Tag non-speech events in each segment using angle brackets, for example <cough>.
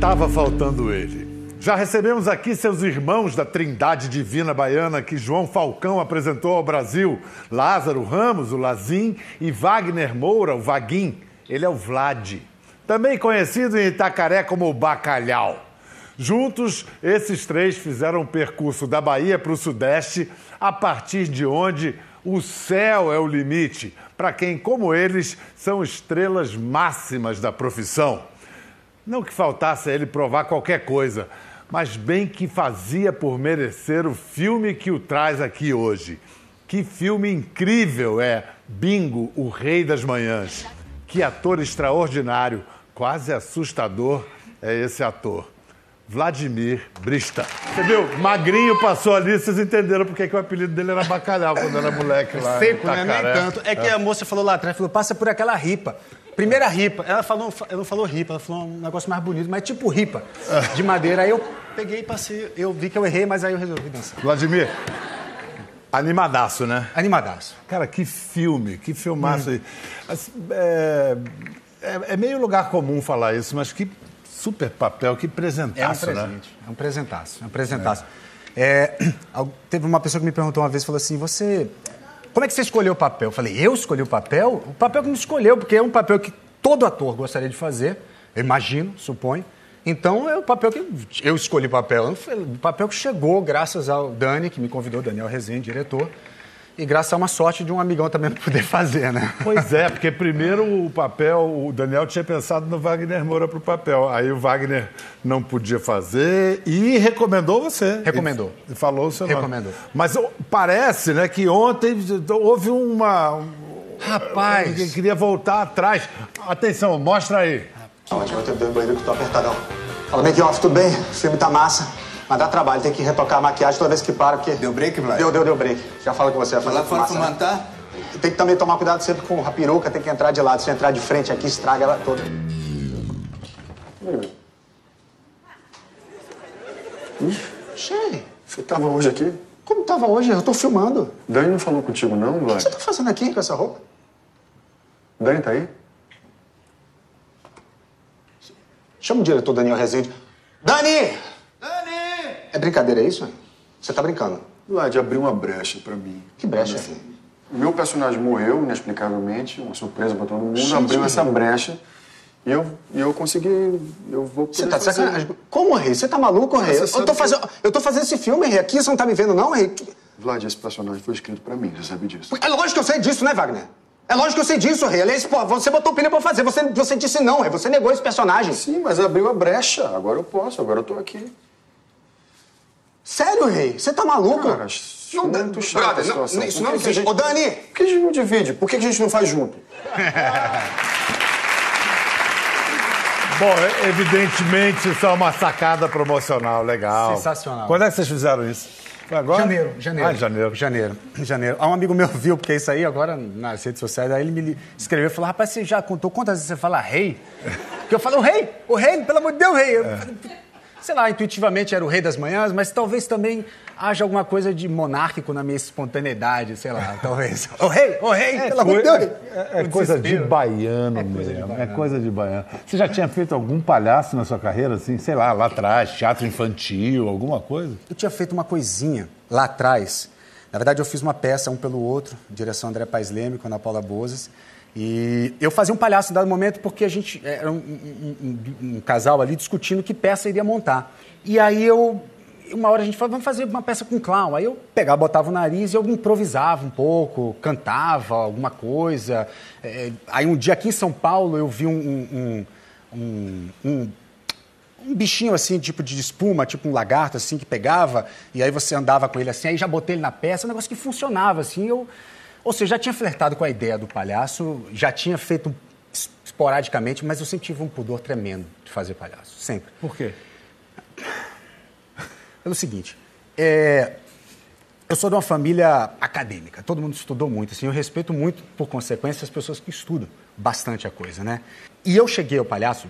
Tava faltando ele. Já recebemos aqui seus irmãos da Trindade Divina Baiana que João Falcão apresentou ao Brasil: Lázaro Ramos, o Lazim, e Wagner Moura, o Vaguim. Ele é o Vlad. Também conhecido em Itacaré como o Bacalhau. Juntos, esses três fizeram um percurso da Bahia para o Sudeste, a partir de onde o céu é o limite para quem, como eles, são estrelas máximas da profissão. Não que faltasse a ele provar qualquer coisa, mas bem que fazia por merecer o filme que o traz aqui hoje. Que filme incrível é Bingo, o Rei das Manhãs. Que ator extraordinário, quase assustador é esse ator. Vladimir Brista. Você viu? Magrinho passou ali, vocês entenderam porque que o apelido dele era bacalhau quando era moleque lá. Seco, né? Nem tanto. É que a moça falou lá atrás, falou, passa por aquela ripa. Primeira ripa. Ela, falou, ela não falou ripa, ela falou um negócio mais bonito, mas tipo ripa de madeira. Aí eu peguei e passei, eu vi que eu errei, mas aí eu resolvi dançar. Vladimir, animadaço, né? Animadaço. Cara, que filme, que filmaço aí. Assim, É, é- é meio lugar comum falar isso, mas que super papel, que É um presentaço, né? É um presentaço. É um presentaço. É, <clears throat> teve uma pessoa que me perguntou uma vez, falou assim, você... Como é que você escolheu o papel? Eu falei, eu escolhi o papel? O papel que me escolheu, porque é um papel que todo ator gostaria de fazer, eu imagino, suponho. Então, é o papel que eu escolhi o papel. O papel que chegou graças ao Dani, que me convidou, Daniel Rezende, diretor, e graças a uma sorte de um amigão também para <laughs> poder fazer, né? Pois é, porque primeiro o papel, o Daniel tinha pensado no Wagner Moura para o papel. Aí o Wagner não podia fazer e recomendou você. Recomendou. E falou o seu nome. Recomendou. Mas parece, né, que ontem houve uma. um- Rapaz. que queria voltar atrás. Atenção, mostra aí. Ótimo, eu tenho banheiro que tô apertadão. Fala, make off, tudo bem? O filme tá massa. Mas dá trabalho, tem que retocar a maquiagem toda vez que para, porque... Deu break, Vlad? Deu, deu, deu break. Já fala com você. Vai lá fora fumando, né? tá? Tem que também tomar cuidado sempre com a peruca, tem que entrar de lado. Se entrar de frente aqui, estraga ela toda. Che, Você tava hoje aqui? como tava hoje? Eu tô filmando. Dani não falou contigo, não, O que Vlad? você tá fazendo aqui com essa roupa? Dani tá aí? Chama o diretor Daniel Rezende. Dani! É brincadeira, é isso? Você tá brincando? Vlad abriu uma brecha pra mim. Que brecha, filho? O meu personagem morreu, inexplicavelmente, uma surpresa pra todo mundo. Gente, abriu essa brecha e eu, e eu consegui. Eu vou Você tá de fazer. sacanagem. Como, Rei? Você tá maluco, Rei? Eu tô, fazendo, eu tô fazendo esse filme, Rei. Aqui você não tá me vendo, não, Rei? Vlad, esse personagem foi escrito pra mim, você sabe disso. É lógico que eu sei disso, né, Wagner? É lógico que eu sei disso, Rei. Aliás, pô, você botou pilha pra fazer. Você, você disse não, Rei. Você negou esse personagem. Sim, mas abriu a brecha. Agora eu posso, agora eu tô aqui. Sério, Rei? Você tá maluco? Cara, isso é muito chato brother, situação. não, isso não que que existe. gente- Ô, Dani! Por que a gente não divide? Por que a gente não faz junto? <laughs> Bom, é- evidentemente isso é uma sacada promocional legal. Sensacional. Quando é que vocês fizeram isso? Foi agora? Janeiro, janeiro. Ah, janeiro. Janeiro, janeiro. Ah, Um amigo meu viu, porque isso aí agora nas redes sociais, aí ele me escreveu e falou: rapaz, você já contou quantas vezes você fala rei? <laughs> Porque eu falo, o rei, o rei, pelo amor de Deus, rei. Eu falei, Sei lá, intuitivamente era o rei das manhãs, mas talvez também haja alguma coisa de monárquico na minha espontaneidade, sei lá, talvez. <laughs> O rei, o rei, pelo amor de Deus. é- é coisa de baiano É coisa de mesmo. É baiano. coisa de baiano. Você já tinha feito algum palhaço na sua carreira, assim, sei lá, lá atrás, teatro infantil, alguma coisa? Eu tinha feito uma coisinha lá atrás. Na verdade, eu fiz uma peça um pelo outro, direção André Paes Leme com a Ana Paula Bozes. E eu fazia um palhaço em dado momento porque a gente era um, um- um- um casal ali discutindo que peça iria montar. E aí eu, uma hora a gente falou, vamos fazer uma peça com clown. Aí eu pegava, botava o nariz e eu improvisava um pouco, cantava alguma coisa. É, aí um dia aqui em São Paulo eu vi um- um- um- um um bichinho assim, tipo de espuma, tipo um lagarto assim que pegava, e aí você andava com ele assim, aí já botei ele na peça, um negócio que funcionava assim, eu ou seja, já tinha flertado com a ideia do palhaço, já tinha feito es- esporadicamente, mas eu sempre tive um pudor tremendo de fazer palhaço, sempre. Por quê? Pelo seguinte, é, eu sou de uma família acadêmica, todo mundo estudou muito, assim, eu respeito muito, por consequência, as pessoas que estudam bastante a coisa, né? E eu cheguei ao palhaço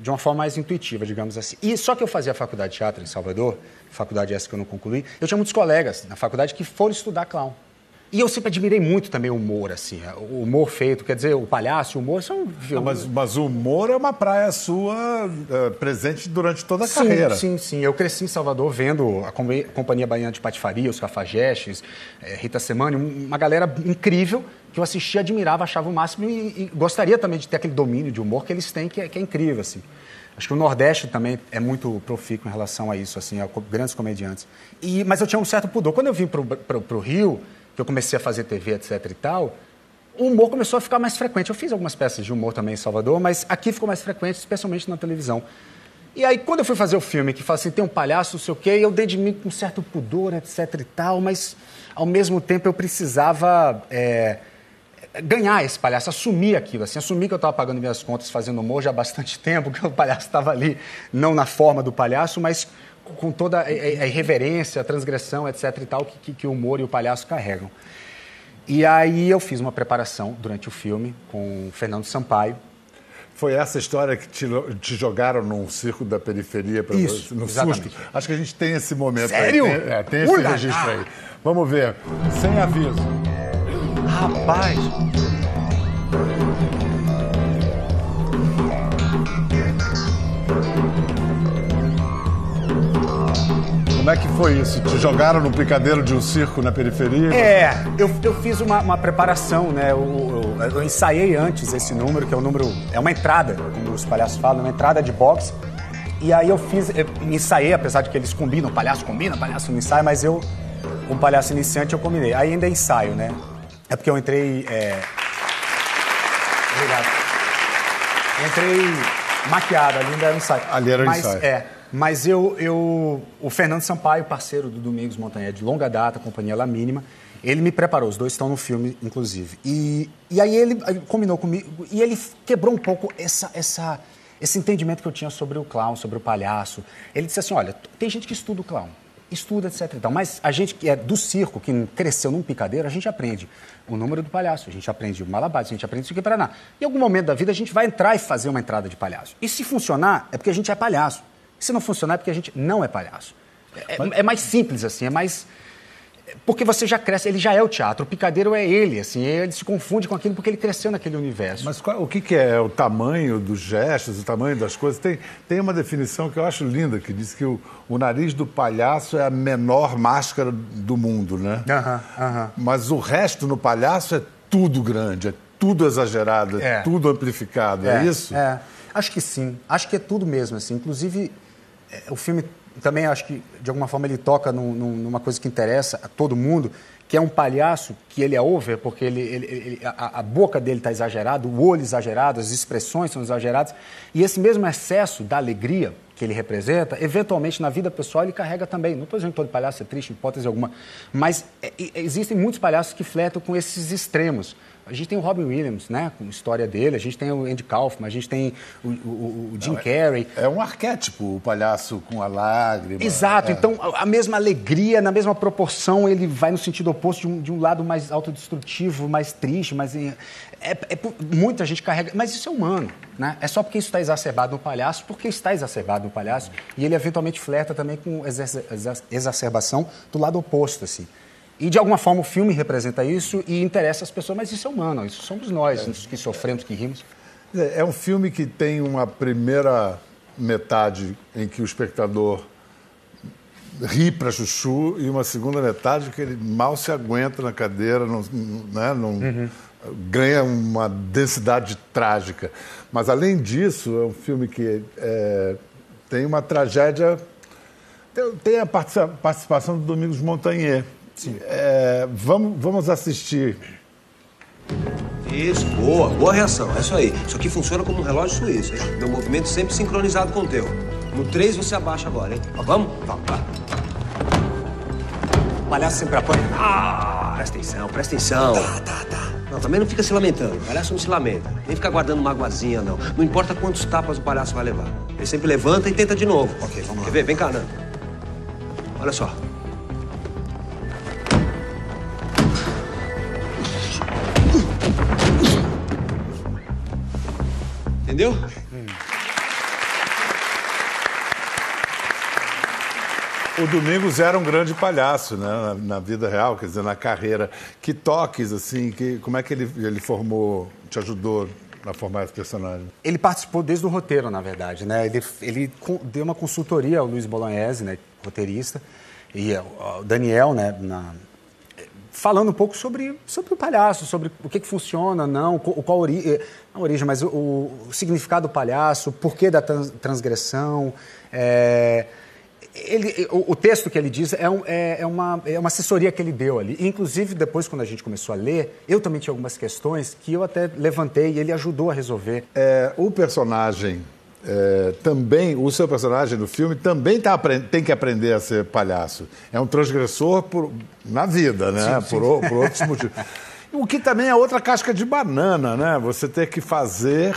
de uma, forma mais intuitiva, digamos assim. E só que eu fazia faculdade de teatro em Salvador, faculdade essa que eu não concluí, eu tinha muitos colegas na faculdade que foram estudar clown. E eu sempre admirei muito também o humor, assim, o humor feito, quer dizer, o palhaço, o humor são... Não, mas, mas o humor é uma praia sua eh, presente durante toda a Sim, carreira. sim, sim. Eu cresci em Salvador vendo a Com- Companhia Baiana de Patifaria, os Cafajestes, eh, Rita Semani, um- uma galera incrível que eu assistia, admirava, achava o máximo e, e gostaria também de ter aquele domínio de humor que eles têm, que é, que é incrível, assim. Acho que o Nordeste também é muito profícuo em relação a isso, assim, a grandes comediantes. E, mas eu tinha um certo pudor. Quando eu vim pro, pro Rio, que eu comecei a fazer TV, etc e tal, o humor começou a ficar mais frequente. Eu fiz algumas peças de humor também em Salvador, mas aqui ficou mais frequente, especialmente na televisão. E aí, quando eu fui fazer o filme, que fala assim, tem um palhaço, não sei o quê, eu dei de mim com um certo pudor, etc e tal, mas ao mesmo tempo eu precisava é, ganhar esse palhaço, assumir aquilo, assim, assumir que eu estava pagando minhas contas fazendo humor já há bastante <laughs> tempo, que o palhaço estava ali, não na forma do palhaço, mas com toda a, irreverência, a transgressão, etc e tal, que, que, que o humor e o palhaço carregam. E aí eu fiz uma preparação durante o filme com o Fernando Sampaio, Foi essa história que te, te jogaram num circo da periferia para Isso, no exatamente. susto. Acho que a gente tem esse momento Sério? aí. Tem, é, tem esse Ulala! registro aí. Vamos ver. Sem aviso. Rapaz! Como é que foi isso? Te jogaram no picadeiro de um circo na periferia? É, eu, eu fiz uma, uma preparação, né? Eu, eu- eu ensaiei antes esse número, que é um número. É uma entrada, como os palhaços falam, uma entrada de boxe. E aí eu fiz, eu ensaiei, apesar de que eles combinam, palhaço combina, palhaço não ensaia, mas eu, como palhaço iniciante, eu combinei. Aí ainda é ensaio, né? É porque eu entrei. é, Obrigado. Eu entrei maquiado, ali ainda era ensaio. Ali era mas, ensaio. É, mas eu, eu. O Fernando Sampaio, parceiro do Domingos Montanha, de longa data, companhia La Mínima, ele me preparou, os dois estão no filme, inclusive. E, e aí ele combinou comigo e ele quebrou um pouco essa, essa, esse entendimento que eu tinha sobre o clown, sobre o palhaço. Ele disse assim: olha, tem gente que estuda o clown. Estuda, etc. e tal, Mas a gente que é do circo, que cresceu num picadeiro, a gente aprende o número do palhaço, a gente aprende o malabar, a gente aprende isso aqui para lá. Em algum momento da vida a gente vai entrar e fazer uma entrada de palhaço. E se funcionar, é porque a gente é palhaço. Se não funcionar, é porque a gente não é palhaço. É, é mais simples assim, é mais. Porque você já cresce, ele já é o teatro, o picadeiro é ele, assim, ele se confunde com aquilo porque ele cresceu naquele universo. Mas qual- o que, que é o tamanho dos gestos, o tamanho das coisas? Tem, tem uma definição que eu acho linda, que diz que o, o nariz do palhaço é a menor máscara do mundo, né? Aham, aham. Mas o resto no palhaço é tudo grande, é tudo exagerado, é, É. tudo amplificado, é, isso? É, acho que sim. Acho que é tudo mesmo, assim. Inclusive, é, o filme também, acho que, de alguma forma, ele toca num- num- numa coisa que interessa a todo mundo, que é um palhaço que ele é over, porque ele, ele- ele- a, a boca dele está exagerada, o olho exagerado, as expressões são exageradas. E esse mesmo excesso da alegria que ele representa, eventualmente, na vida pessoal, ele carrega também. Não estou dizendo que todo palhaço é triste, hipótese alguma, mas é, existem muitos palhaços que fletam com esses extremos. A gente tem o Robin Williams, né, com a história dele, a gente tem o Andy Kaufman, a gente tem o, o- o Jim Carrey. É um arquétipo, o palhaço com a lágrima. Exato, é. então a mesma alegria, na mesma proporção, ele vai no sentido oposto de um, de um lado mais autodestrutivo, mais triste, mais. É, é muita gente carrega. Mas isso é humano, né? É só porque isso está exacerbado no palhaço, porque está exacerbado no palhaço, e ele eventualmente flerta também com exa- exa- exacerbação do lado oposto, assim. E de alguma forma o filme representa isso e interessa as pessoas, mas isso é humano, isso somos nós, os que sofremos, que rimos. É um filme que tem uma primeira metade em que o espectador ri para chuchu e uma segunda metade que ele mal se aguenta na cadeira, não, né, não- ganha uma densidade trágica. Mas além disso, é um filme que é, tem uma tragédia. Tem, tem a participa- participação do Domingos Montagnier. É, vamos, vamos assistir. Isso, boa, boa reação. É isso aí. Isso aqui funciona como um relógio suíço, hein? Meu movimento sempre sincronizado com o teu. No 3 você abaixa agora, hein? Ó, Vamos? Vamos, vai. O palhaço sempre apanha. Ah, presta atenção, presta atenção. Tá, tá, tá. Não, também não fica se lamentando. O palhaço não se lamenta. Nem fica guardando magoazinha, não. Não importa quantos tapas o palhaço vai levar. Ele sempre levanta e tenta de novo. Ok, vamos lá. Quer ver? Vem cá, Nando. Olha só. Entendeu? Hum. O Domingos era um grande palhaço, né? Na, na vida real, quer dizer, na carreira. Que toques, assim, que, como é que ele, ele formou, te ajudou a formar esse personagem? Ele participou desde o roteiro, na verdade, né? Ele, ele deu uma consultoria ao Luiz Bolognese, né? Roteirista, e ao ao Daniel, né? Na, falando um pouco sobre, sobre o palhaço, sobre o que, que funciona, não, co- qual ori eh, não a origem, mas o, o significado do palhaço, o porquê da trans- transgressão. é, ele- o, o texto que ele diz é, um- é- é uma, é uma assessoria que ele deu ali. Inclusive, depois, quando a gente começou a ler, eu também tinha algumas questões que eu até levantei e ele ajudou a resolver. É, o personagem é, também, o seu personagem no filme também tá, tem que aprender a ser palhaço. É um transgressor por- na vida, né? por, o- por outros motivos. <laughs> O que também é outra casca de banana, né? Você ter que fazer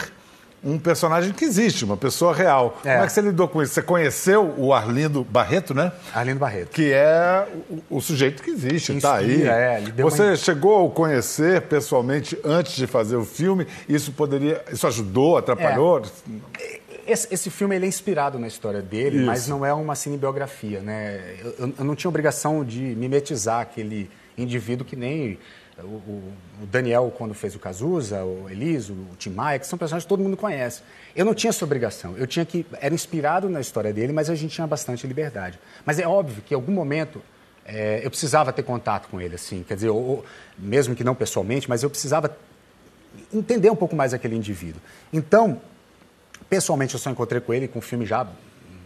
um personagem que existe, uma pessoa real. É. Como é que você lidou com isso? Você conheceu o Arlindo Barreto, né? Arlindo Barreto. Que é o, o sujeito que existe, está aí. É, Você uma- chegou a conhecer pessoalmente antes de fazer o filme? Isso poderia. Isso ajudou, atrapalhou? Esse, esse filme ele é inspirado na história dele, Isso. mas não é uma cinebiografia, né? Eu, eu- eu não tinha obrigação de mimetizar aquele indivíduo que nem o, o- o Daniel quando fez o Cazuza, o Eliso, o Tim Maia, que são personagens que todo mundo conhece. Eu não tinha essa obrigação. Eu tinha que era inspirado na história dele, mas a gente tinha bastante liberdade. Mas é óbvio que em algum momento é, eu precisava ter contato com ele, assim, quer dizer, ou- mesmo que não pessoalmente, mas eu precisava entender um pouco mais aquele indivíduo. Então, pessoalmente, eu só encontrei com ele com o filme já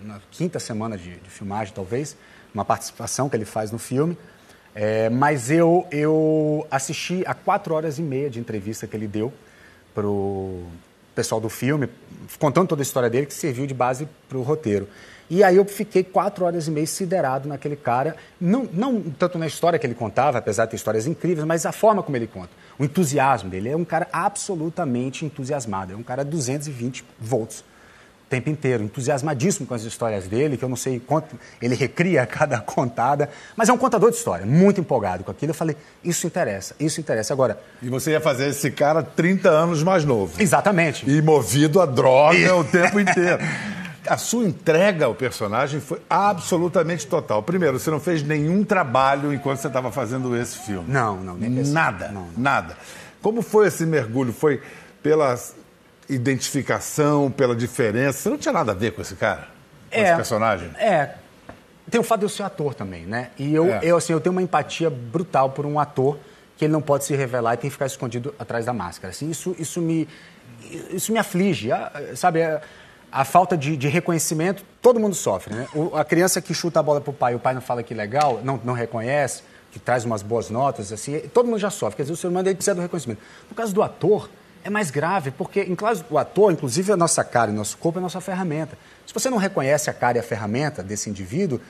na quinta semana de, de filmagem, talvez, uma participação que ele faz no filme. É, mas eu, eu assisti a quatro horas e meia de entrevista que ele deu para o pessoal do filme, contando toda a história dele, que serviu de base para o roteiro. E aí eu fiquei quatro horas e meia siderado naquele cara, não, não tanto na história que ele contava, apesar de ter histórias incríveis, mas a forma como ele conta. O entusiasmo dele. É um cara absolutamente entusiasmado. É um cara 220 volts o tempo inteiro, entusiasmadíssimo com as histórias dele, que eu não sei quanto ele recria <laughs> cada contada, mas é um contador de história, muito empolgado com aquilo. Eu falei, isso interessa, isso interessa. Agora, E você ia fazer esse cara 30 anos mais novo. exatamente. E movido a droga o tempo <laughs> inteiro. A sua entrega ao personagem foi absolutamente total. Primeiro, você não fez nenhum trabalho enquanto você estava fazendo esse filme. Não, não, nem. Nada, Não, não. nada. Como foi esse mergulho? Foi pela identificação, pela diferença? Você não tinha nada a ver com esse cara? Com esse personagem? É. Tem o fato de eu ser ator também, né? E eu, É. eu, assim, eu tenho uma empatia brutal por um ator que ele não pode se revelar e tem que ficar escondido atrás da máscara. Assim, isso, isso, me, isso me aflige, a- sabe? A, falta de, de reconhecimento, todo mundo sofre, né? O- a criança que chuta a bola pro pai, o pai não fala que legal, não, não reconhece, que traz umas boas notas, assim, todo mundo já sofre. Quer dizer, o ser humano ele precisa do reconhecimento. No caso do ator, é mais grave, porque em caso do ator, inclusive a nossa cara e nosso corpo é a nossa ferramenta. Se você não reconhece a cara e a ferramenta desse indivíduo,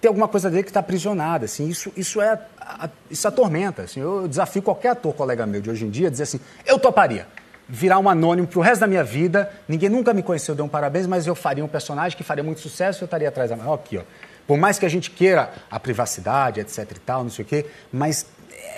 tem alguma coisa dele que está aprisionada. Assim, isso, isso, é, a- isso atormenta. Assim, eu desafio qualquer ator colega meu de hoje em dia a dizer assim: eu toparia virar um anônimo pro resto da minha vida, ninguém nunca me conheceu, deu um parabéns, mas eu faria um personagem que faria muito sucesso e eu estaria atrás da. Ó, Aqui, ó. Por mais que a gente queira a privacidade, etc e tal, não sei o quê, mas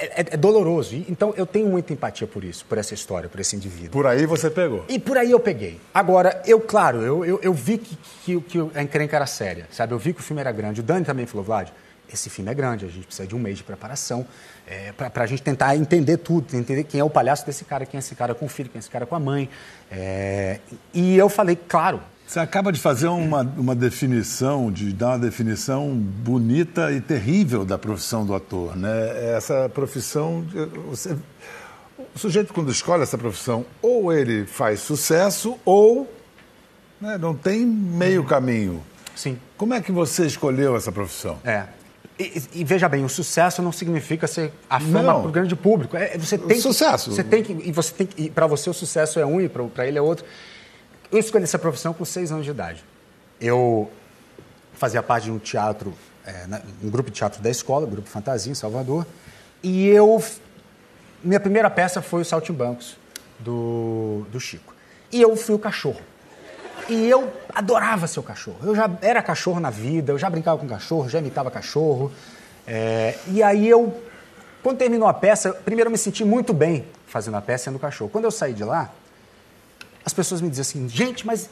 é, é- é doloroso. E, Então eu tenho muita empatia por isso, por essa história, por esse indivíduo. Por aí você pegou. E por aí eu peguei. Agora, eu, claro, eu, eu, eu vi que, que, que a encrenca era séria, sabe? Eu vi que o filme era grande. O Dani também falou, Vlad, esse filme é grande, a gente precisa de um mês de preparação é, para a gente tentar entender tudo, entender quem é o palhaço desse cara, quem é esse cara com o filho, quem é esse cara com a mãe. É, e eu falei, claro, Você acaba de fazer uma, uma definição, de dar uma definição bonita e terrível da profissão do ator, né? Essa profissão, você, o sujeito quando escolhe essa profissão, ou ele faz sucesso ou né, não tem meio caminho. sim, Como é que você escolheu essa profissão? É. E, e- veja bem, o sucesso não significa ser a fama para o grande público. É, você tem que- Sucesso. você tem que e você tem que, para você o sucesso é um e para ele é outro. Eu escolhi essa profissão com seis anos de idade. Eu fazia parte de um teatro, é, um grupo de teatro da escola, grupo Fantasia em Salvador, e eu minha primeira peça foi o Saltimbancos do do Chico. E eu fui o cachorro. E eu adorava ser o cachorro. Eu já era cachorro na vida, eu já brincava com cachorro, já imitava cachorro. É, e aí eu, quando terminou a peça, primeiro eu me senti muito bem fazendo a peça sendo cachorro. Quando eu saí de lá, as pessoas me diziam assim, gente, mas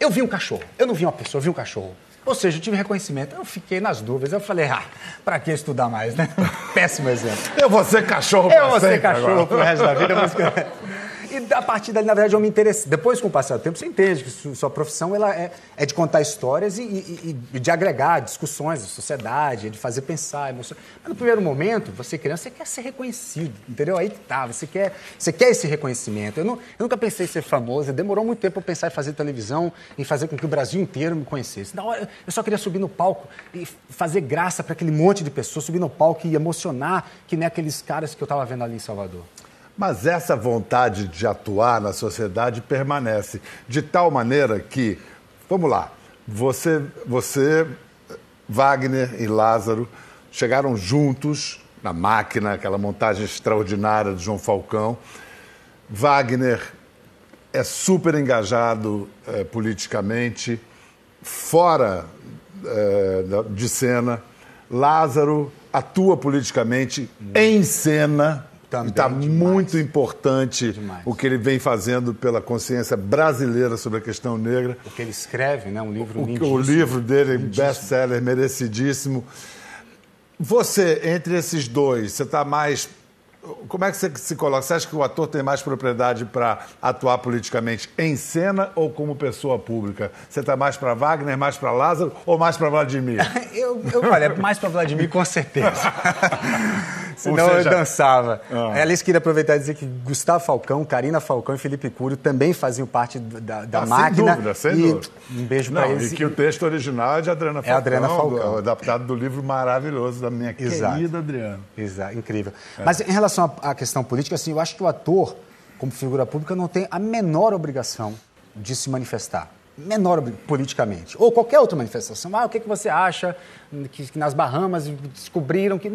Eu vi um cachorro. Eu não vi uma pessoa, eu vi um cachorro. Ou seja, eu tive reconhecimento. Eu fiquei nas dúvidas. Eu falei, ah, pra que estudar mais, né? <laughs> Péssimo exemplo. Eu vou ser cachorro Eu pra vou ser cachorro agora. pro resto da vida. Mas... <laughs> E a partir dali, na verdade, eu me interessei. Depois, com o passar do tempo, você entende que su- sua profissão ela é, é de contar histórias e, e- e de agregar discussões da sociedade, de fazer pensar, emocionar. Mas no primeiro momento, você criança, você quer ser reconhecido, entendeu? Aí que tá, você quer, você quer esse reconhecimento. Eu, não- eu nunca pensei em ser famoso, demorou muito tempo para pensar em fazer televisão, em fazer com que o Brasil inteiro me conhecesse. Na hora, eu só queria subir no palco e fazer graça para aquele monte de pessoas, subir no palco e emocionar, que nem aqueles caras que eu estava vendo ali em Salvador. Mas essa vontade de atuar na sociedade permanece de tal maneira que, vamos lá, você, você Wagner e Lázaro chegaram juntos na máquina, aquela montagem extraordinária de João Falcão. Wagner é super engajado eh, politicamente, fora eh, de cena. Lázaro atua politicamente em cena. Está demais. muito importante Demais. o que ele vem fazendo pela consciência brasileira sobre a questão negra. O que ele escreve, né? Um livro O, o livro dele, best-seller, merecidíssimo. Você, entre esses dois, você está mais. Como é que você se coloca? Você acha que o ator tem mais propriedade para atuar politicamente em cena ou como pessoa pública? Você está mais para Wagner, mais para Lázaro ou mais para Vladimir? <laughs> Eu, eu, olha, mais para Vladimir, com certeza. <laughs> Senão seja- eu dançava. Ah. Aliás, queria aproveitar e dizer que Gustavo Falcão, Karina Falcão e Felipe Cúrio também faziam parte da, da Ah, máquina. Sem dúvida, sem e dúvida. Um beijo para eles. E que o texto original é de Adriana É Falcão, Adriana Falcão. do- adaptado do livro maravilhoso da minha Exato. querida Adriana. Exato, incrível. Mas em relação à à questão política, assim, eu acho que o ator, como figura pública, não tem a menor obrigação de se manifestar. Menor politicamente. Ou qualquer outra manifestação. Ah, o que, que você acha que, que nas Bahamas descobriram que.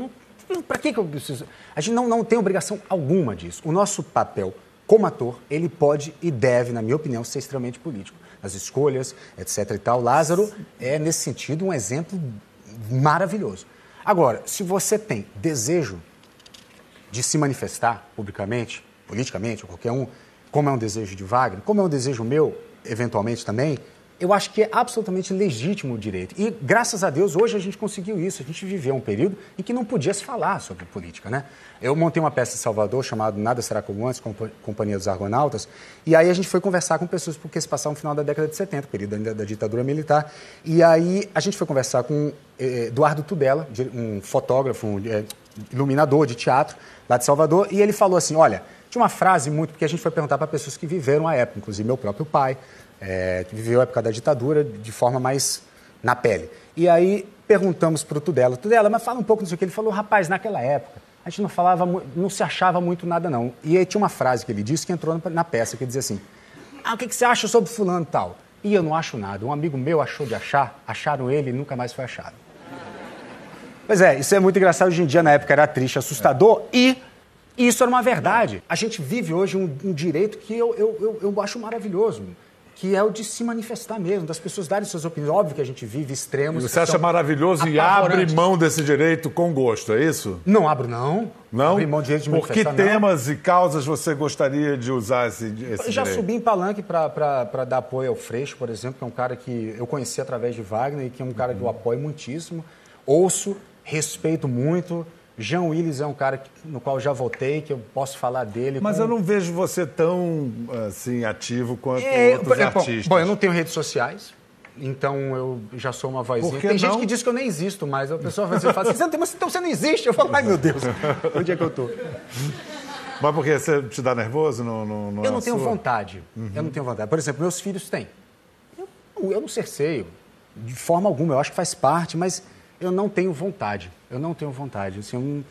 Para que, que eu preciso? A gente não, não tem obrigação alguma disso. O nosso papel como ator, ele pode e deve, na minha opinião, ser extremamente político. As escolhas, etc. e tal. Lázaro é, nesse sentido, um exemplo maravilhoso. Agora, se você tem desejo de se manifestar publicamente, politicamente, ou qualquer um, como é um desejo de Wagner, como é um desejo meu, eventualmente também, eu acho que é absolutamente legítimo o direito. E, graças a Deus, hoje a gente conseguiu isso. A gente viveu um período em que não podia se falar sobre política, né? Eu montei uma peça em Salvador chamada Nada Será Como Antes, Compa- Companhia dos Argonautas, e aí a gente foi conversar com pessoas porque se passaram no final da década de 70, período ainda da ditadura militar, e aí a gente foi conversar com eh, Eduardo Tudela, um fotógrafo, um eh, iluminador de teatro lá de Salvador, e ele falou assim, olha, tinha uma frase muito, porque a gente foi perguntar para pessoas que viveram a época, inclusive meu próprio pai, eh, que viveu a época da ditadura de forma mais na pele. E aí perguntamos para o Tudela, Tudela, mas fala um pouco disso que ele falou, rapaz, naquela época a gente não falava, não se achava muito nada não. E aí tinha uma frase que ele disse que entrou na- peça, que dizia assim, ah, o que, que você acha sobre fulano e tal? E eu não acho nada. Um amigo meu achou de achar, acharam ele e nunca mais foi achado. Pois é, isso é muito engraçado hoje em dia, na época era triste, assustador e isso era uma verdade. A gente vive hoje um, um direito que eu, eu, eu, eu acho maravilhoso, que é o de se manifestar mesmo, das pessoas darem suas opiniões. Óbvio que a gente vive extremos. Você que acha maravilhoso e abre mão desse direito com gosto, é isso? Não abro, não. Não? Abrir mão de direito de Por que manifestar, não. temas e causas você gostaria de usar esse, esse Eu já direito? subi em palanque para dar apoio ao Freixo, por exemplo, que é um cara que eu conheci através de Wagner e que é um cara que eu apoio muitíssimo. Ouço, respeito muito. Jean Willis é um cara no qual já votei, que eu posso falar dele. Mas com- eu não vejo você tão assim ativo quanto É, outros é, bom, artistas. Bom, eu não tenho redes sociais. Então eu já sou uma vozinha. Tem gente não? que diz que eu nem existo, mas a pessoa vai fala assim, você não tem, mas então você não existe. Eu falo, ai meu Deus, <laughs> onde é que eu tô? Mas por quê? Você te dá nervoso? No Eu não tenho sua? vontade. Eu não tenho vontade. Por exemplo, meus filhos têm. Eu, eu não cerceio, de forma alguma. Eu acho que faz parte, mas eu não tenho vontade. Eu não tenho vontade. Assim,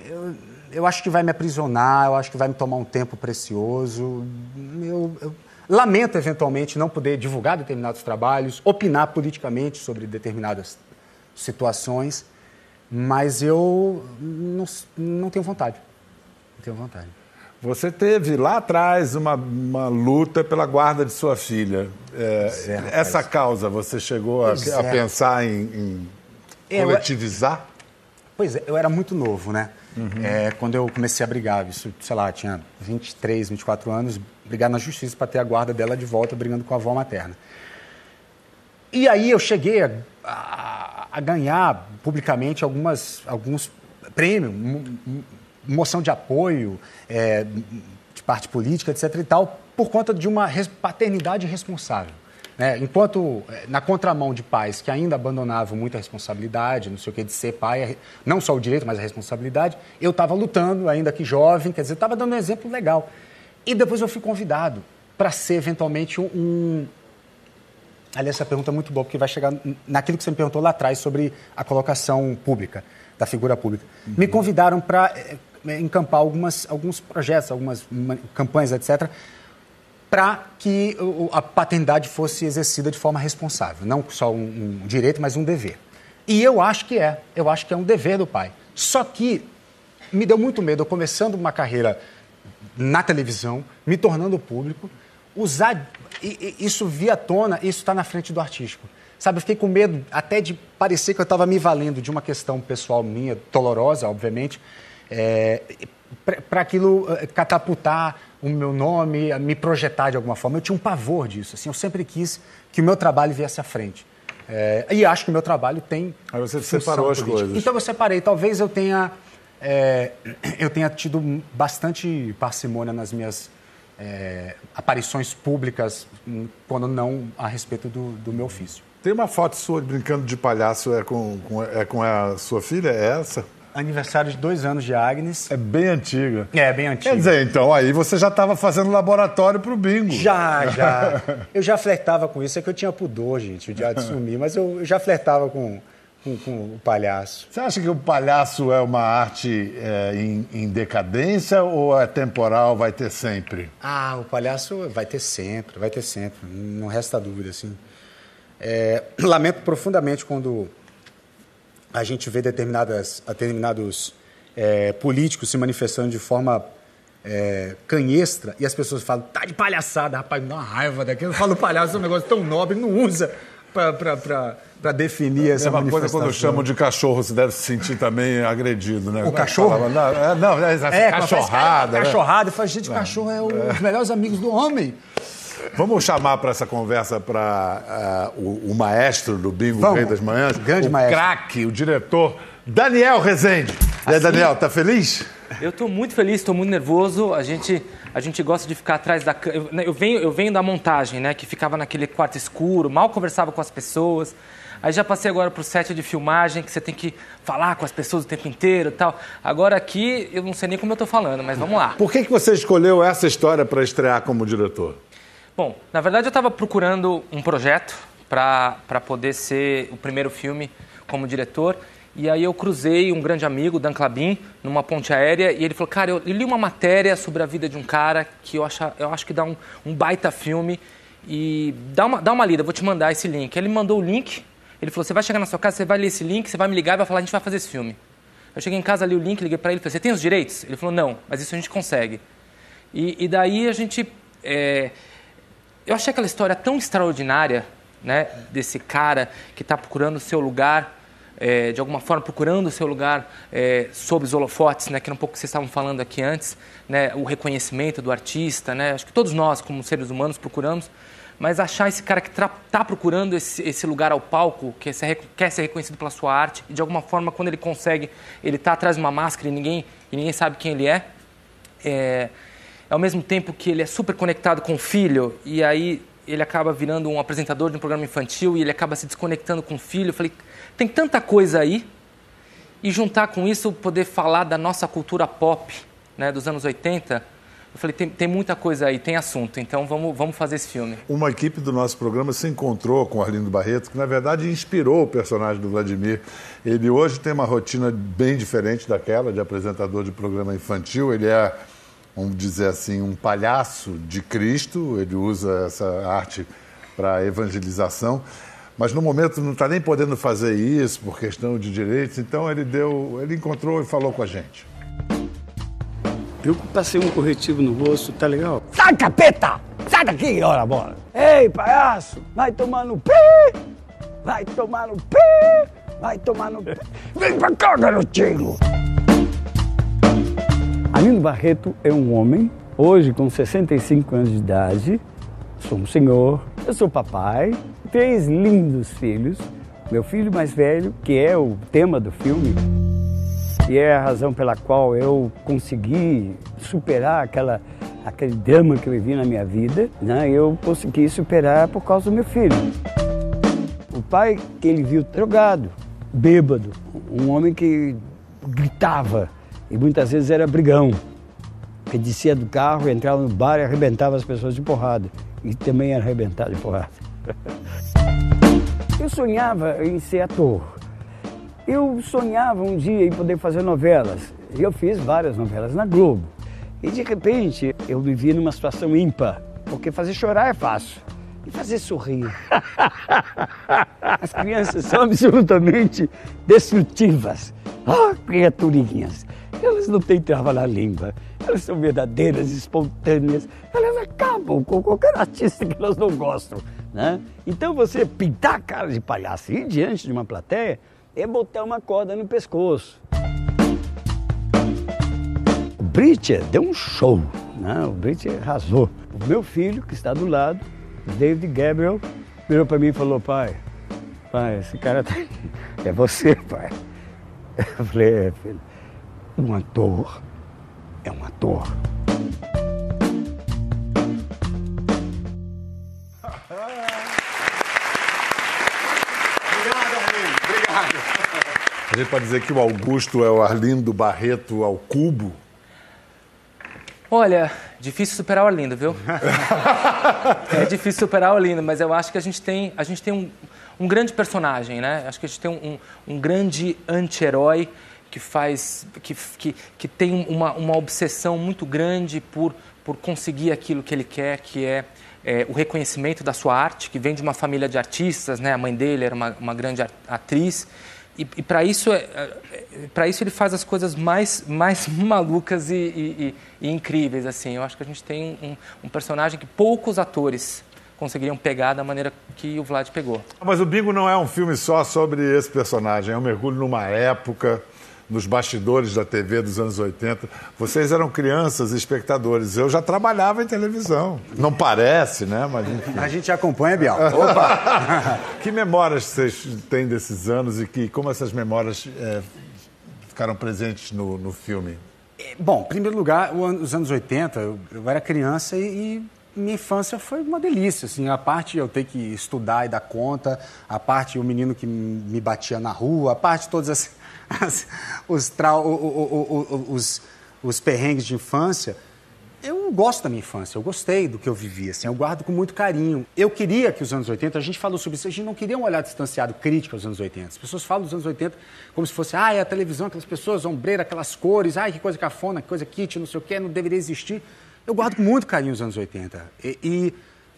eu, eu, eu acho que vai me aprisionar, eu acho que vai me tomar um tempo precioso. Eu, eu lamento, eventualmente, não poder divulgar determinados trabalhos, opinar politicamente sobre determinadas situações, mas eu não, não tenho vontade. Não tenho vontade. Você teve lá atrás uma, uma luta pela guarda de sua filha. É, é, essa causa, você chegou a, a é. pensar em, em É, eu- coletivizar? Pois é, eu era muito novo, né? é, quando eu comecei a brigar. Isso, sei lá, tinha 23, 24 anos, brigar na justiça para ter a guarda dela de volta, brigando com a avó materna. E aí eu cheguei a, a, a ganhar publicamente algumas, alguns prêmios, mo- mo- moção de apoio é, de parte política, etc. e tal, por conta de uma paternidade responsável. Né? Enquanto eh, na contramão de pais que ainda abandonavam muita responsabilidade, não sei o que, de ser pai, não só o direito, mas a responsabilidade, eu estava lutando, ainda que jovem, quer dizer, estava dando um exemplo legal. E depois eu fui convidado para ser eventualmente um, um Aliás, essa pergunta é muito boa, porque vai chegar naquilo que você me perguntou lá atrás sobre a colocação pública, da figura pública. Me convidaram para encampar algumas, alguns projetos, algumas ma- campanhas, etc., para que a paternidade fosse exercida de forma responsável. Não só um, um direito, mas um dever. E eu acho que é. Eu acho que é um dever do pai. Só que me deu muito medo, eu começando uma carreira na televisão, me tornando público, usar isso via tona, isso está na frente do artístico. Sabe, eu fiquei com medo até de parecer que eu estava me valendo de uma questão pessoal minha, dolorosa, obviamente, para aquilo eh, catapultar o meu nome, me projetar de alguma forma. Eu tinha um pavor disso. Assim, eu sempre quis que o meu trabalho viesse à frente. Eh, e acho que o meu trabalho tem. Aí você separou as política. coisas. Então eu separei. Talvez eu tenha, eh, eu tenha tido bastante parcimônia nas minhas eh, aparições públicas, hum, quando não a respeito do, do meu ofício. Tem uma foto sua brincando de palhaço, é com, com- é com a sua filha? É essa? Aniversário de dois anos de Agnes. É bem antiga. É, bem antigo. Quer dizer, então aí você já estava fazendo laboratório pro bingo. Já, já. <laughs> Eu já flertava com isso. É que eu tinha pudor, gente, de assumir. Mas eu eu já flertava com, com, com o palhaço. Você acha que o palhaço é uma arte é, em, em decadência ou é temporal, vai ter sempre? Ah, o palhaço vai ter sempre, vai ter sempre. Não resta dúvida, assim. É, lamento profundamente quando a gente vê determinadas, determinados é, políticos se manifestando de forma é, canhestra e as pessoas falam, tá de palhaçada, rapaz, me dá uma raiva daquilo. Eu falo, palhaço é um negócio tão nobre, não usa para definir essa É uma coisa quando chamam de cachorro, você deve se sentir também agredido, né? Como é que cachorro? falava? Não, é, não, é, É, cachorrada. né? Cachorrada. Eu falo, gente, o cachorro é um dos melhores amigos do homem. Vamos chamar para essa conversa para o, o maestro do Bingo Vamos. Rei das Manhãs, Grande o maestro. craque, o diretor Daniel Rezende. E aí, Daniel, tá feliz? Eu estou muito feliz, estou muito nervoso. A gente, a gente gosta de ficar atrás da câmera. Eu, né, eu venho, eu venho da montagem, né? Que ficava naquele quarto escuro, mal conversava com as pessoas. Aí já passei agora para o set de filmagem, que você tem que falar com as pessoas o tempo inteiro e tal. Agora aqui, eu não sei nem como eu estou falando, mas vamos lá. Por que, que você escolheu essa história para estrear como diretor? Bom, na verdade eu estava procurando um projeto para poder ser o primeiro filme como diretor. E aí eu cruzei um grande amigo, Dan Clabin, numa ponte aérea, e ele falou, cara, eu li uma matéria sobre a vida de um cara que eu acho, eu acho que dá um, um baita filme. E dá uma, dá uma lida, vou te mandar esse link. Ele mandou o link, ele falou, você vai chegar na sua casa, você vai ler esse link, você vai me ligar e vai falar, a gente vai fazer esse filme. Eu cheguei em casa, li o link, liguei para ele falei, você tem os direitos? Ele falou, não, mas isso a gente consegue. E, e daí a gente... é, eu achei aquela história tão extraordinária, né, desse cara que está procurando o seu lugar, é, de alguma forma procurando o seu lugar é, sob os holofotes, né, que era um pouco que vocês estavam falando aqui antes, né, o reconhecimento do artista, né, acho que todos nós, como seres humanos, procuramos, mas achar esse cara que está procurando esse, esse lugar ao palco, que ser, quer ser reconhecido pela sua arte, e de alguma forma, quando ele consegue, ele está atrás de uma máscara e ninguém, e ninguém sabe quem ele é, é, ao mesmo tempo que ele é super conectado com o filho, e aí ele acaba virando um apresentador de um programa infantil e ele acaba se desconectando com o filho. Eu falei, tem tanta coisa aí, e juntar com isso poder falar da nossa cultura pop, né, dos anos 80. Eu falei, tem, tem muita coisa aí, tem assunto, então vamos, vamos fazer esse filme. Uma equipe do nosso programa se encontrou com Arlindo Barreto, que na verdade inspirou o personagem do Vladimir. Ele hoje tem uma rotina bem diferente daquela de apresentador de programa infantil. Ele é, vamos dizer assim, um palhaço de Cristo. Ele usa essa arte para evangelização. Mas no momento não está nem podendo fazer isso por questão de direitos. Então ele deu, ele encontrou e falou com a gente. Eu passei um corretivo no rosto, tá legal? Sai, capeta! Sai daqui, ora bola! Ei, palhaço! Vai tomar no pé! Vai tomar no pé! Vai tomar no pé! Vem pra cá, garotinho! Arlindo Barreto é um homem, hoje com 65 anos de idade, sou um senhor, eu sou papai, três lindos filhos, meu filho mais velho, que é o tema do filme, e é a razão pela qual eu consegui superar aquela, aquele drama que eu vivi na minha vida, né? eu consegui superar por causa do meu filho. O pai que ele viu drogado, bêbado, um homem que gritava e muitas vezes era brigão, que descia do carro, entrava no bar e arrebentava as pessoas de porrada. E também era arrebentado de porrada. Eu sonhava em ser ator. Eu sonhava um dia em poder fazer novelas. E eu fiz várias novelas na Globo. E de repente eu me vi numa situação ímpar, porque fazer chorar é fácil. E fazer sorrir. As crianças são absolutamente destrutivas. Ah, criaturinhas. Elas não têm trava na língua. Elas são verdadeiras, espontâneas. Elas acabam com qualquer artista que elas não gostam. Né? Então você pintar a cara de palhaço e diante de uma plateia é botar uma corda no pescoço. O Britcher deu um show. Né? O Britcher arrasou. O meu filho, que está do lado, David Gabriel, virou para mim e falou, pai, pai, esse cara tá... é você, pai. <laughs> Eu falei, é, filho, um ator é um ator. A gente pode dizer que o Augusto é o Arlindo Barreto ao cubo? Olha, difícil superar o Arlindo, viu? <laughs> é difícil superar o Arlindo, mas eu acho que a gente tem, a gente tem um, um grande personagem, né? Acho que a gente tem um, um, um grande anti-herói que faz, que, que, que tem uma, uma obsessão muito grande por, por conseguir aquilo que ele quer, que é, é, o reconhecimento da sua arte, que vem de uma família de artistas, né? A mãe dele era uma, uma grande atriz e, e para isso, é, para isso ele faz as coisas mais, mais <laughs> malucas e, e, e, incríveis assim. Eu acho que a gente tem um, um personagem que poucos atores conseguiriam pegar da maneira que o Vlad pegou. Mas o Bingo não é um filme só sobre esse personagem, é um mergulho numa época, nos bastidores da TV dos anos 80. Vocês eram crianças, espectadores. Eu já trabalhava em televisão. Não parece, né? Mas enfim. A gente acompanha, Bial. <laughs> Opa! <laughs> que memórias vocês têm desses anos e que, como essas memórias é, ficaram presentes no, no filme? Bom, em primeiro lugar, os anos 80, eu, eu era criança e, e minha infância foi uma delícia, assim, a parte eu ter que estudar e dar conta, a parte o menino que me batia na rua, a parte todas as, as, os, trau, o, o, o, os, os perrengues de infância, eu gosto da minha infância, eu gostei do que eu vivi, assim, eu guardo com muito carinho. Eu queria que os anos 80, a gente falou sobre isso, a gente não queria um olhar distanciado, crítico aos anos 80. As pessoas falam dos anos 80 como se fosse, ah, é a televisão, aquelas pessoas, ombreira, aquelas cores, ai, que coisa cafona, que coisa kit, não sei o quê, não deveria existir. Eu guardo com muito carinho os anos 80. E, e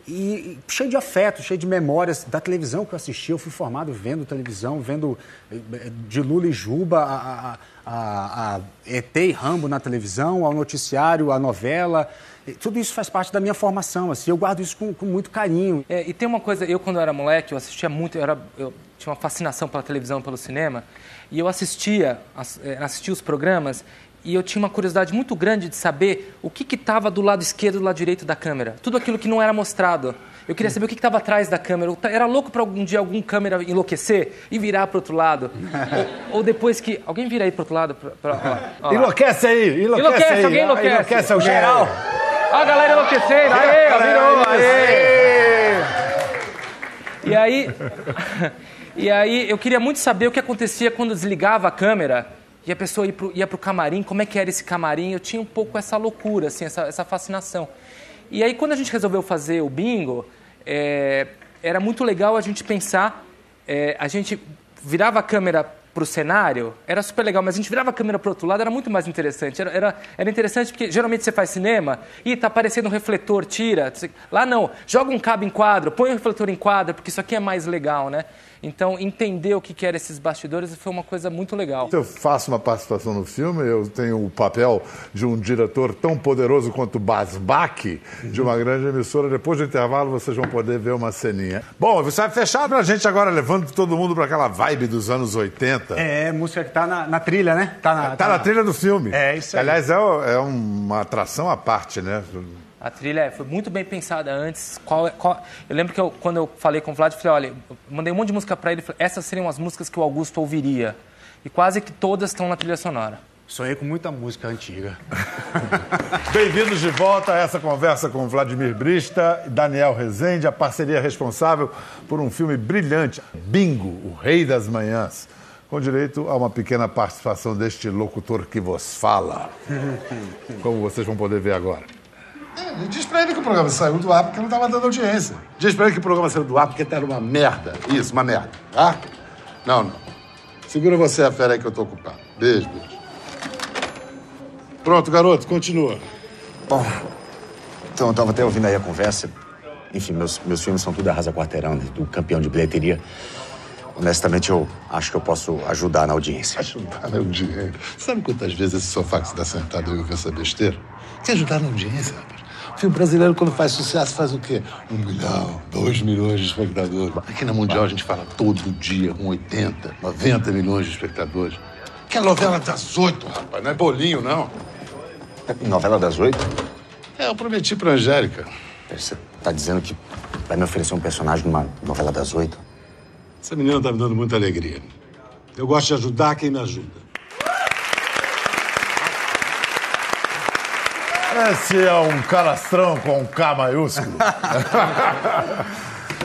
e, cheio de afeto, cheio de memórias da televisão que eu assisti. Eu fui formado vendo televisão, vendo eh, de Lula e Juba a, a, a, a ET e Rambo na televisão, ao noticiário, a novela. Tudo isso faz parte da minha formação, assim, eu guardo isso com, com muito carinho. É, e tem uma coisa, eu quando eu era moleque, eu assistia muito, eu, era, eu tinha uma fascinação pela televisão, pelo cinema, e eu assistia, eh, assistia os programas e eu tinha uma curiosidade muito grande de saber o que estava do lado esquerdo e do lado direito da câmera. Tudo aquilo que não era mostrado. Eu queria saber o que estava atrás da câmera. Eu era louco para algum dia algum câmera enlouquecer e virar para outro lado. <laughs> ou, ou, depois que. Alguém vira aí para outro lado? Pra, pra, ó, ó enlouquece aí! Enlouquece, enlouquece aí. alguém enlouquece. Enlouquece alguém. Geral. Ó, a galera enlouquecendo. Aê, virou, aê! E aí. <laughs> e aí, eu queria muito saber o que acontecia quando desligava a câmera e a pessoa ia para o camarim, como é que era esse camarim? Eu tinha um pouco essa loucura, assim, essa, essa fascinação. E aí, quando a gente resolveu fazer o bingo, é, era muito legal a gente pensar, é, a gente virava a câmera para o cenário, era super legal, mas a gente virava a câmera para outro lado, era muito mais interessante. Era, era, era interessante porque geralmente você faz cinema e está aparecendo um refletor, tira. Lá não, joga um cabo em quadro, põe o um refletor em quadro, porque isso aqui é mais legal, né? Então, entender o que eram esses bastidores foi uma coisa muito legal. Eu faço uma participação no filme, eu tenho o papel de um diretor tão poderoso quanto Bas Bach, de uma grande emissora. Depois do intervalo, vocês vão poder ver uma ceninha. Bom, você vai fechar pra gente agora, levando todo mundo para aquela vibe dos anos 80. 80. É, música que tá na, na trilha, né? Tá na, Tá na trilha do filme. É, isso aí. Aliás, é, é uma atração à parte, né? A trilha é, foi muito bem pensada antes. Qual, é- qual- eu lembro que eu- quando eu falei com o Vlad, eu falei, olha, eu mandei um monte de música pra ele, falei, essas seriam as músicas que o Augusto ouviria. E quase que todas estão na trilha sonora. Sonhei com muita música antiga. <laughs> Bem-vindos de volta a essa conversa com Vladimir Brista e Daniel Rezende, a parceria responsável por um filme brilhante, Bingo, o Rei das Manhãs, com direito a uma pequena participação deste locutor que vos fala, <laughs> como vocês vão poder ver agora. É, Diz pra ele que o programa saiu do ar porque não tava dando audiência. Diz pra ele que o programa saiu do ar porque era uma merda. Isso, uma merda, tá? Não, não. Segura você a fera aí que eu tô ocupado. Beijo, beijo. Pronto, garoto, continua. Bom, então eu tava até ouvindo aí a conversa. Enfim, meus, meus filmes são tudo arrasa quarteirão, né? do campeão de bilheteria. Honestamente, eu acho que eu posso ajudar na audiência. Ajudar na audiência. Sabe quantas vezes esse sofá que você tá sentado eu ouvi essa besteira? Quer ajudar na audiência, rapaz? O filme brasileiro, quando faz sucesso, faz o quê? Um milhão, dois milhões de espectadores. Aqui na Mundial a gente fala todo dia com 80, 90 milhões de espectadores. Que é novela das oito, rapaz, não é bolinho, não. Novela das oito? É, eu prometi pra Angélica. Você tá dizendo que vai me oferecer um personagem numa novela das oito? Essa menina tá me dando muita alegria. Eu gosto de ajudar quem me ajuda. Esse é um calastrão com um K maiúsculo. <laughs>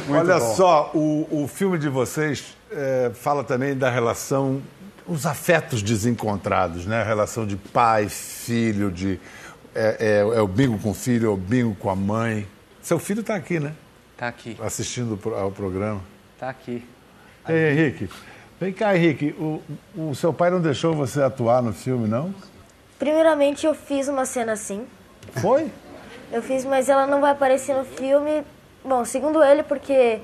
Olha bom. só, o, o filme de vocês é, fala também da relação, os afetos desencontrados, né? A relação de pai, filho, de é, é- é o bingo com o filho, é o bingo com a mãe. Seu filho está aqui, né? Tá aqui, Assistindo ao programa. tá aqui. Ei, Henrique, vem cá, Henrique. O, o seu pai não deixou você atuar no filme, não? Primeiramente, eu fiz uma cena assim. Foi? Eu fiz, mas ela não vai aparecer no filme. Bom, segundo ele, porque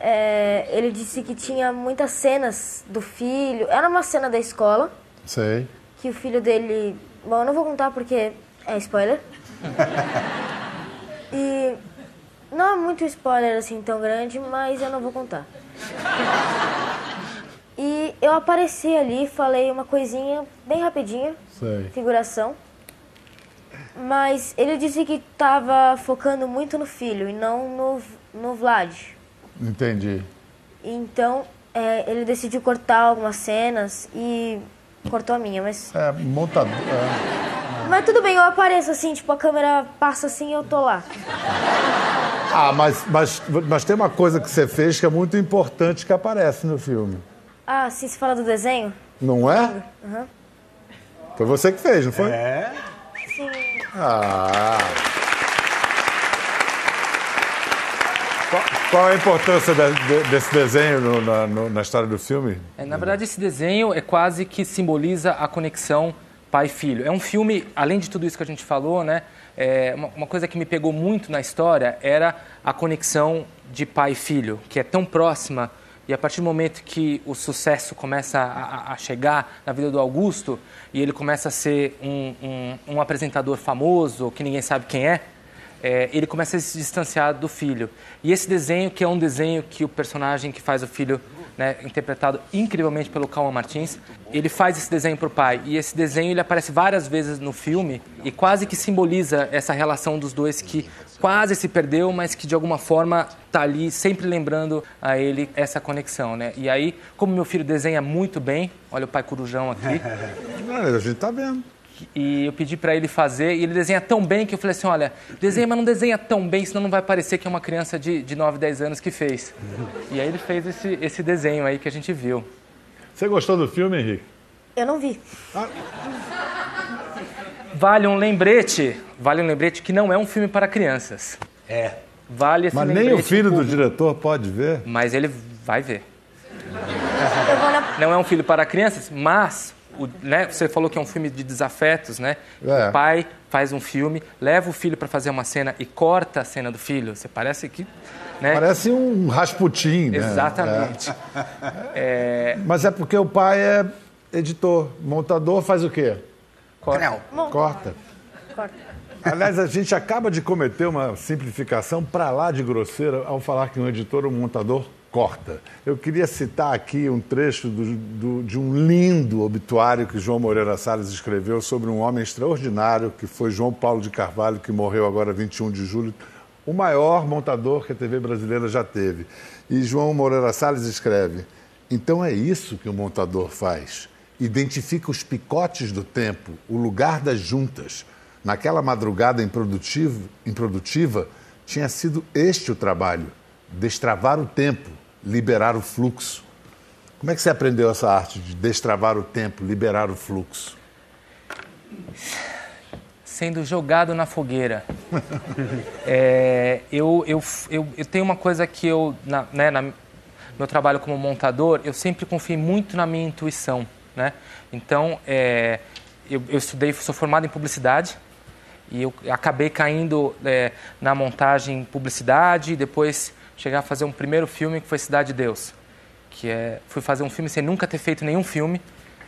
é, ele disse que tinha muitas cenas do filho. Era uma cena da escola, Sei. que o filho dele. Bom, eu não vou contar porque é spoiler. <laughs> E não é muito spoiler assim tão grande, mas eu não vou contar. E eu apareci ali, falei uma coisinha bem rapidinha, Sei. figuração. Mas ele disse que estava focando muito no filho e não no, no Vlad. Entendi. Então é, ele decidiu cortar algumas cenas e cortou a minha, mas. É, montador. é. Mas tudo bem, eu apareço assim, tipo, a câmera passa assim e eu tô lá. Ah, mas, mas, mas tem uma coisa que você fez que é muito importante que aparece no filme. Ah, sim, você fala do desenho? Não é? Aham. Foi você que fez, não foi? É. Sim. Ah. Qual, qual a importância de- de- desse desenho no- na, no- na história do filme? É, na verdade, esse desenho é quase que simboliza a conexão pai-filho. É um filme, além de tudo isso que a gente falou, né? é, uma, uma coisa que me pegou muito na história era a conexão de pai e filho, que é tão próxima. E a partir do momento que o sucesso começa a, a- chegar na vida do Augusto e ele começa a ser um, um- um apresentador famoso, que ninguém sabe quem é, é, ele começa a se distanciar do filho. E esse desenho, que é um desenho que o personagem que faz o filho, né, interpretado incrivelmente pelo Calma Martins, ele faz esse desenho para o pai. E esse desenho ele aparece várias vezes no filme e quase que simboliza essa relação dos dois que quase se perdeu, mas que de alguma forma está ali sempre lembrando a ele essa conexão. Né? E aí, como meu filho desenha muito bem, olha o pai corujão aqui. <laughs> a gente tá vendo. E eu pedi para ele fazer, e ele desenha tão bem que eu falei assim: olha, desenha, mas não desenha tão bem, senão não vai parecer que é uma criança de, de 9, 10 anos que fez. <laughs> E aí ele fez esse, esse desenho aí que a gente viu. Você gostou do filme, Henrique? Eu não vi. Vale um lembrete, vale um lembrete que não é um filme para crianças. É. Vale esse Mas nem o filho do diretor pode ver. Mas ele vai ver. Não é um filho para crianças, mas o- né, você falou que é um filme de desafetos, né? É. O pai faz um filme, leva o filho para fazer uma cena e corta a cena do filho. Você parece que, né? Parece um Rasputin, né? Exatamente. É. Mas é porque o pai é editor. Montador faz o quê? Corta. Corta. Corta. Aliás, a gente acaba de cometer uma simplificação para lá de grosseira ao falar que um editor ou um montador corta. Eu queria citar aqui um trecho do, do, de um lindo obituário que João Moreira Salles escreveu sobre um homem extraordinário que foi João Paulo de Carvalho, que morreu agora 21 de julho, o maior montador que a TV brasileira já teve. E João Moreira Salles escreve: Então é isso que o montador faz. Identifica os picotes do tempo, o lugar das juntas. Naquela madrugada improdutiva, improdutiva tinha sido este o trabalho: destravar o tempo, liberar o fluxo. Como é que você aprendeu essa arte de destravar o tempo, liberar o fluxo? Sendo jogado na fogueira. <laughs> É, eu, eu, eu, eu tenho uma coisa que eu, na, né, na meu trabalho como montador, eu sempre confiei muito na minha intuição, né? Então, é, eu, eu estudei, sou formado em publicidade e eu acabei caindo é, na montagem publicidade e depois chegar a fazer um primeiro filme que foi Cidade de Deus, que é fui fazer um filme sem nunca ter feito nenhum filme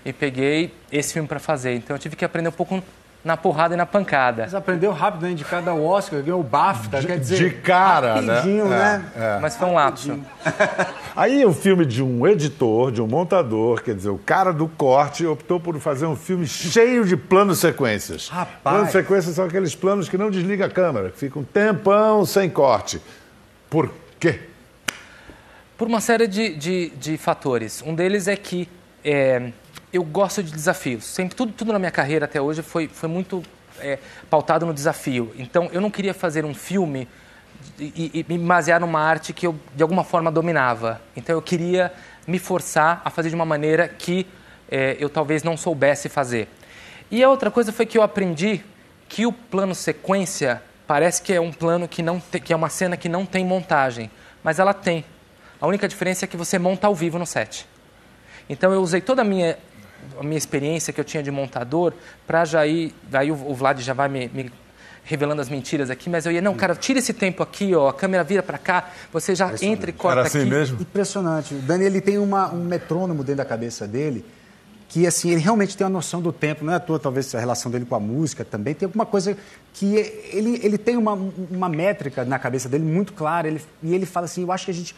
e peguei esse filme para fazer. Então eu tive que aprender um pouco na porrada e na pancada. Mas aprendeu rápido, né? Indicado ao Oscar, ganhou o BAFTA, quer dizer... De cara, né? rapidinho, né? É, é. Mas foi um lapso. <laughs> Aí o filme de um editor, de um montador, quer dizer, o cara do corte optou por fazer um filme cheio de planos sequências. Rapaz. Planos sequências são aqueles planos que não desliga a câmera, que ficam um tempão sem corte. Por quê? Por uma série de, de, de fatores. Um deles é que é, eu gosto de desafios. Sempre tudo, tudo na minha carreira até hoje foi, foi muito é, pautado no desafio. Então eu não queria fazer um filme e, e, me basear numa arte que eu de alguma forma dominava. Então eu queria me forçar a fazer de uma maneira que é, eu talvez não soubesse fazer. E a outra coisa foi que eu aprendi que o plano sequência parece que é um plano que não te, que é uma cena que não tem montagem, mas ela tem. A única diferença é que você monta ao vivo no set. Então eu usei toda a minha a minha experiência que eu tinha de montador para já ir. Daí o, o Vlad já vai me, me, revelando as mentiras aqui, mas eu ia, não, cara, tira esse tempo aqui, ó, a câmera vira para cá, você já entra e corta Era assim aqui. mesmo? Impressionante. O Dani, ele tem uma, um metrônomo dentro da cabeça dele que, assim, ele realmente tem uma noção do tempo. Não é à toa, talvez, a relação dele com a música também. Tem alguma coisa que ele, ele tem uma, uma métrica na cabeça dele muito clara. Ele, e ele fala assim, eu acho que a gente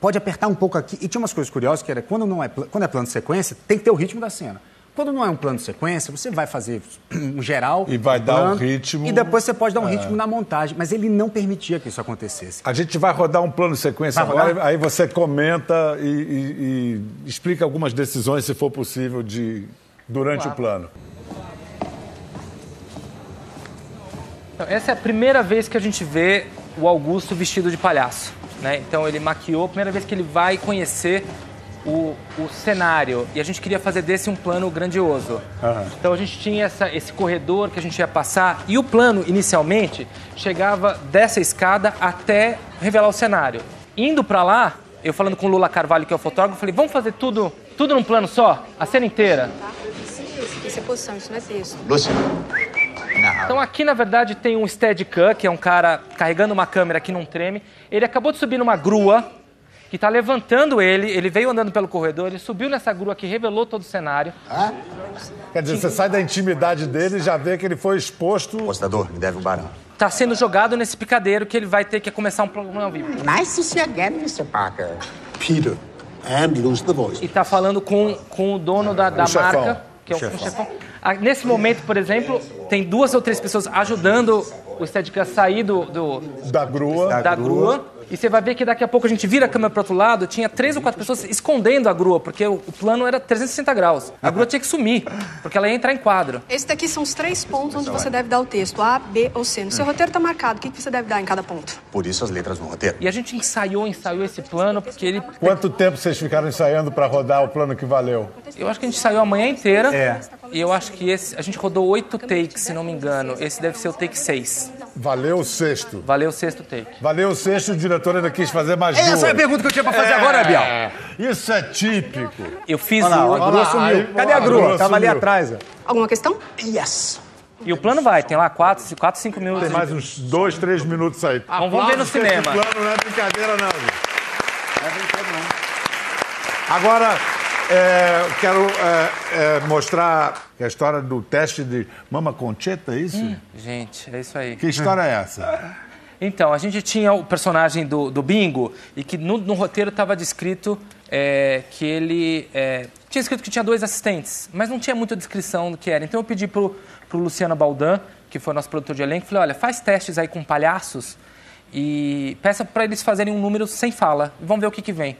pode apertar um pouco aqui. E tinha umas coisas curiosas que era, quando, não é, quando é plano de sequência, tem que ter o ritmo da cena. Quando não é um plano de sequência, você vai fazer <clears throat> um geral. E vai um dar plano, um ritmo. E depois você pode dar um É. ritmo na montagem. Mas ele não permitia que isso acontecesse. A gente vai rodar um plano de sequência Vai agora, rodar? aí você comenta e, e- e explica algumas decisões, se for possível, de durante Claro. o plano. Então, essa é a primeira vez que a gente vê o Augusto vestido de palhaço. Né? Então ele maquiou, a primeira vez que ele vai conhecer o, o cenário. E a gente queria fazer desse um plano grandioso. Então a gente tinha essa- esse corredor que a gente ia passar. E o plano, inicialmente, chegava dessa escada até revelar o cenário. Indo pra lá, eu falando com o Lula Carvalho, que é o fotógrafo, falei, vamos fazer tudo, tudo num plano só? A cena inteira? Isso é posição, isso não é texto. Então aqui, na verdade, tem um Steadicam, que é um cara carregando uma câmera que não treme. Ele acabou de subir numa grua, que está levantando ele. Ele veio andando pelo corredor, ele subiu nessa grua que revelou todo o cenário. Quer dizer, você sai da intimidade dele e já vê que ele foi exposto. Postador, me deve um barão. Está sendo jogado nesse picadeiro que ele vai ter que começar um programa ao vivo. Nice to see you again, Mr. Parker. Peter, and lose the voice. E está falando com, com o dono da, da O chefão. marca, que é o, O chefão. chefão. Ah, Nesse momento, por exemplo, tem duas ou três pessoas ajudando o Steadicam a sair do, do- Da grua. da, grua. E você vai ver que daqui a pouco a gente vira a câmera para outro lado, tinha três ou quatro pessoas escondendo a grua, porque o, plano era 360 graus. A grua tinha que sumir, porque ela ia entrar em quadro. Esse daqui são os três pontos onde você deve dar o texto, A, B ou C. No seu roteiro está marcado, o que que você deve dar em cada ponto? Por isso as letras no roteiro. E a gente ensaiou, ensaiou esse plano, porque ele. Quanto tempo vocês ficaram ensaiando para rodar o plano que valeu? Eu acho que a gente ensaiou a manhã inteira. É. E eu acho que esse. A gente rodou oito takes, se não me engano. Esse deve ser o take seis. Valeu o sexto. Valeu o sexto take. Valeu o sexto, o diretor ainda quis fazer mais Essa duas. é a pergunta que eu tinha pra fazer agora, Biel. Isso é típico. Eu fiz Olha lá, o. a grua sumiu. Cadê a grua? Tava ali atrás. ó. Alguma questão? Yes. E o plano vai, tem lá quatro, quatro cinco minutos. Tem mais uns dois, três minutos aí. Vamos ver no cinema. plano não é brincadeira, não. gente. Agora, é, quero é, é, mostrar a história do teste de Mama Concheta, é isso? Gente, é isso aí. Que história é essa? Então, a gente tinha o personagem do, do Bingo e que no, no roteiro estava descrito é, que ele. é, tinha escrito que tinha dois assistentes, mas não tinha muita descrição do que era. Então eu pedi pro, pro Luciano Baldan, que foi nosso produtor de elenco, falei: olha, faz testes aí com palhaços e peça para eles fazerem um número sem fala. Vamos ver o que, que vem.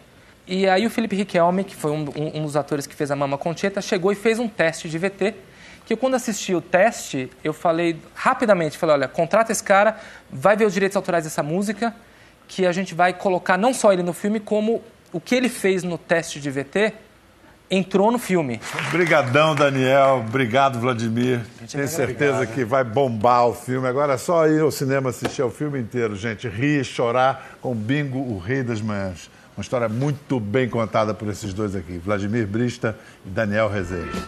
E aí o Felipe Riquelme, que foi um, um- um dos atores que fez a Mama Concheta, chegou e fez um teste de VT. Que quando assisti o teste, eu falei rapidamente, falei, olha, contrata esse cara, vai ver os direitos autorais dessa música, que a gente vai colocar não só ele no filme, como o que ele fez no teste de VT entrou no filme. Obrigadão, Daniel. Obrigado, Vladimir. Tenho certeza que vai bombar o filme. Agora é só ir ao cinema assistir ao filme inteiro, gente. Rir, chorar com Bingo, o Rei das Manhãs. Uma história muito bem contada por esses dois aqui, Vladimir Brista e Daniel Rezende.